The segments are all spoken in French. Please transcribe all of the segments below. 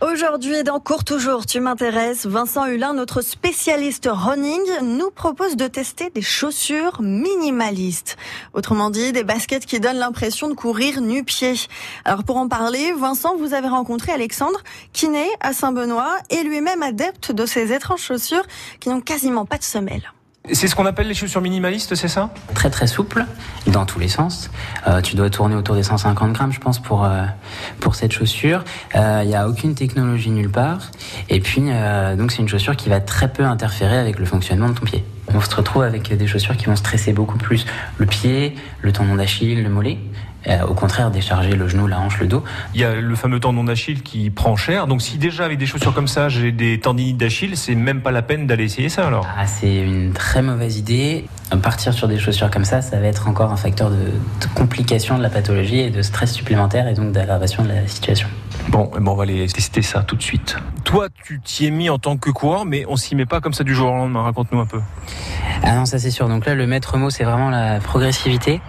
Aujourd'hui, dans Cours Toujours, tu m'intéresses, Vincent Hulin, notre spécialiste running, nous propose de tester des chaussures minimalistes. Autrement dit, des baskets qui donnent l'impression de courir nu-pied. Alors pour en parler, Vincent, vous avez rencontré Alexandre, kiné à Saint-Benoît, et lui-même adepte de ces étranges chaussures qui n'ont quasiment pas de semelle. C'est ce qu'on appelle les chaussures minimalistes, c'est ça? Très très souple, dans tous les sens. Euh, tu dois tourner autour des 150 grammes, je pense, pour euh, pour cette chaussure. Il euh, n'y a aucune technologie nulle part. Et puis, donc c'est une chaussure qui va très peu interférer avec le fonctionnement de ton pied. On se retrouve avec des chaussures qui vont stresser beaucoup plus le pied, le tendon d'Achille, le mollet. Euh, au contraire, décharger le genou, la hanche, le dos. Il y a le fameux tendon d'Achille qui prend cher. Donc si déjà avec des chaussures comme ça, j'ai des tendinites d'Achille, c'est même pas la peine d'aller essayer ça alors. Ah, c'est une très mauvaise idée. Partir sur des chaussures comme ça, ça va être encore un facteur de, de complication de la pathologie et de stress supplémentaire et donc d'aggravation de la situation. Bon, eh ben on va aller tester ça tout de suite. Toi, tu t'y es mis en tant que coureur, mais on s'y met pas comme ça du jour au lendemain. Raconte-nous un peu. Ah non, ça c'est sûr. Donc là, le maître mot, c'est vraiment la progressivité.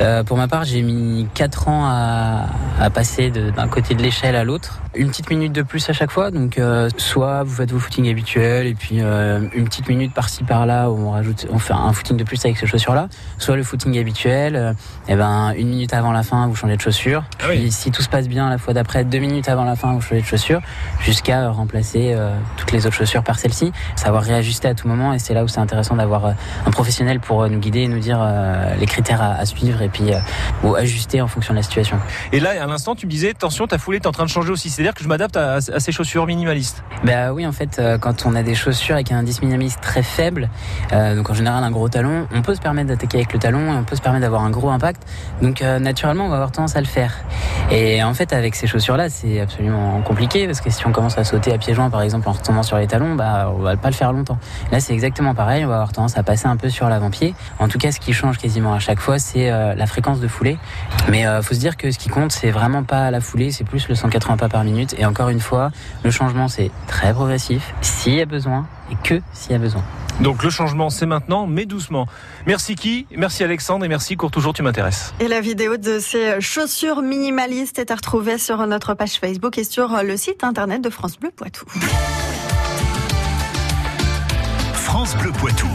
Euh, pour ma part, j'ai mis 4 ans à, à passer d'un côté de l'échelle à l'autre. Une petite minute de plus à chaque fois. Donc euh, soit vous faites vos footings habituels et puis euh, une petite minute par-ci par-là où on rajoute, on fait un footing de plus avec ces chaussures-là. Soit le footing habituel, euh, et ben une minute avant la fin, vous changez de chaussure. Ah oui. Puis si tout se passe bien la fois d'après, deux minutes avant la fin, vous changez de chaussure, jusqu'à remplacer euh, toutes les autres chaussures par celle-ci. Savoir réajuster à tout moment et c'est là où c'est intéressant d'avoir euh, un professionnel pour euh, nous guider et nous dire euh, les critères à, à suivre et puis euh, ou ajuster en fonction de la situation. Et là, à l'instant, tu me disais, attention, ta foulée est en train de changer aussi. C'est-à-dire que je m'adapte à, à ces chaussures minimalistes. Bah oui, en fait, euh, quand on a des chaussures avec un indice minimaliste très faible, euh, donc en général un gros talon, on peut se permettre d'attaquer avec le talon et on peut se permettre d'avoir un gros impact. Donc euh, naturellement, on va avoir tendance à le faire. Et en fait, avec ces chaussures-là, c'est absolument compliqué parce que si on commence à sauter à pieds joints, par exemple, en retombant sur les talons, bah on va pas le faire longtemps. Là, c'est exactement pareil. On va avoir tendance à passer un peu sur l'avant-pied. En tout cas, ce qui change quasiment à chaque fois, c'est euh, la fréquence de foulée. Mais euh, faut se dire que ce qui compte, c'est vraiment pas la foulée, c'est plus le 180 pas par minute. Et encore une fois, le changement, c'est très progressif, s'il y a besoin, et que s'il y a besoin. Donc le changement, c'est maintenant, mais doucement. Merci qui Merci Alexandre et merci Cours Toujours, tu m'intéresses. Et la vidéo de ces chaussures minimalistes est à retrouver sur notre page Facebook et sur le site internet de France Bleu Poitou. France Bleu Poitou.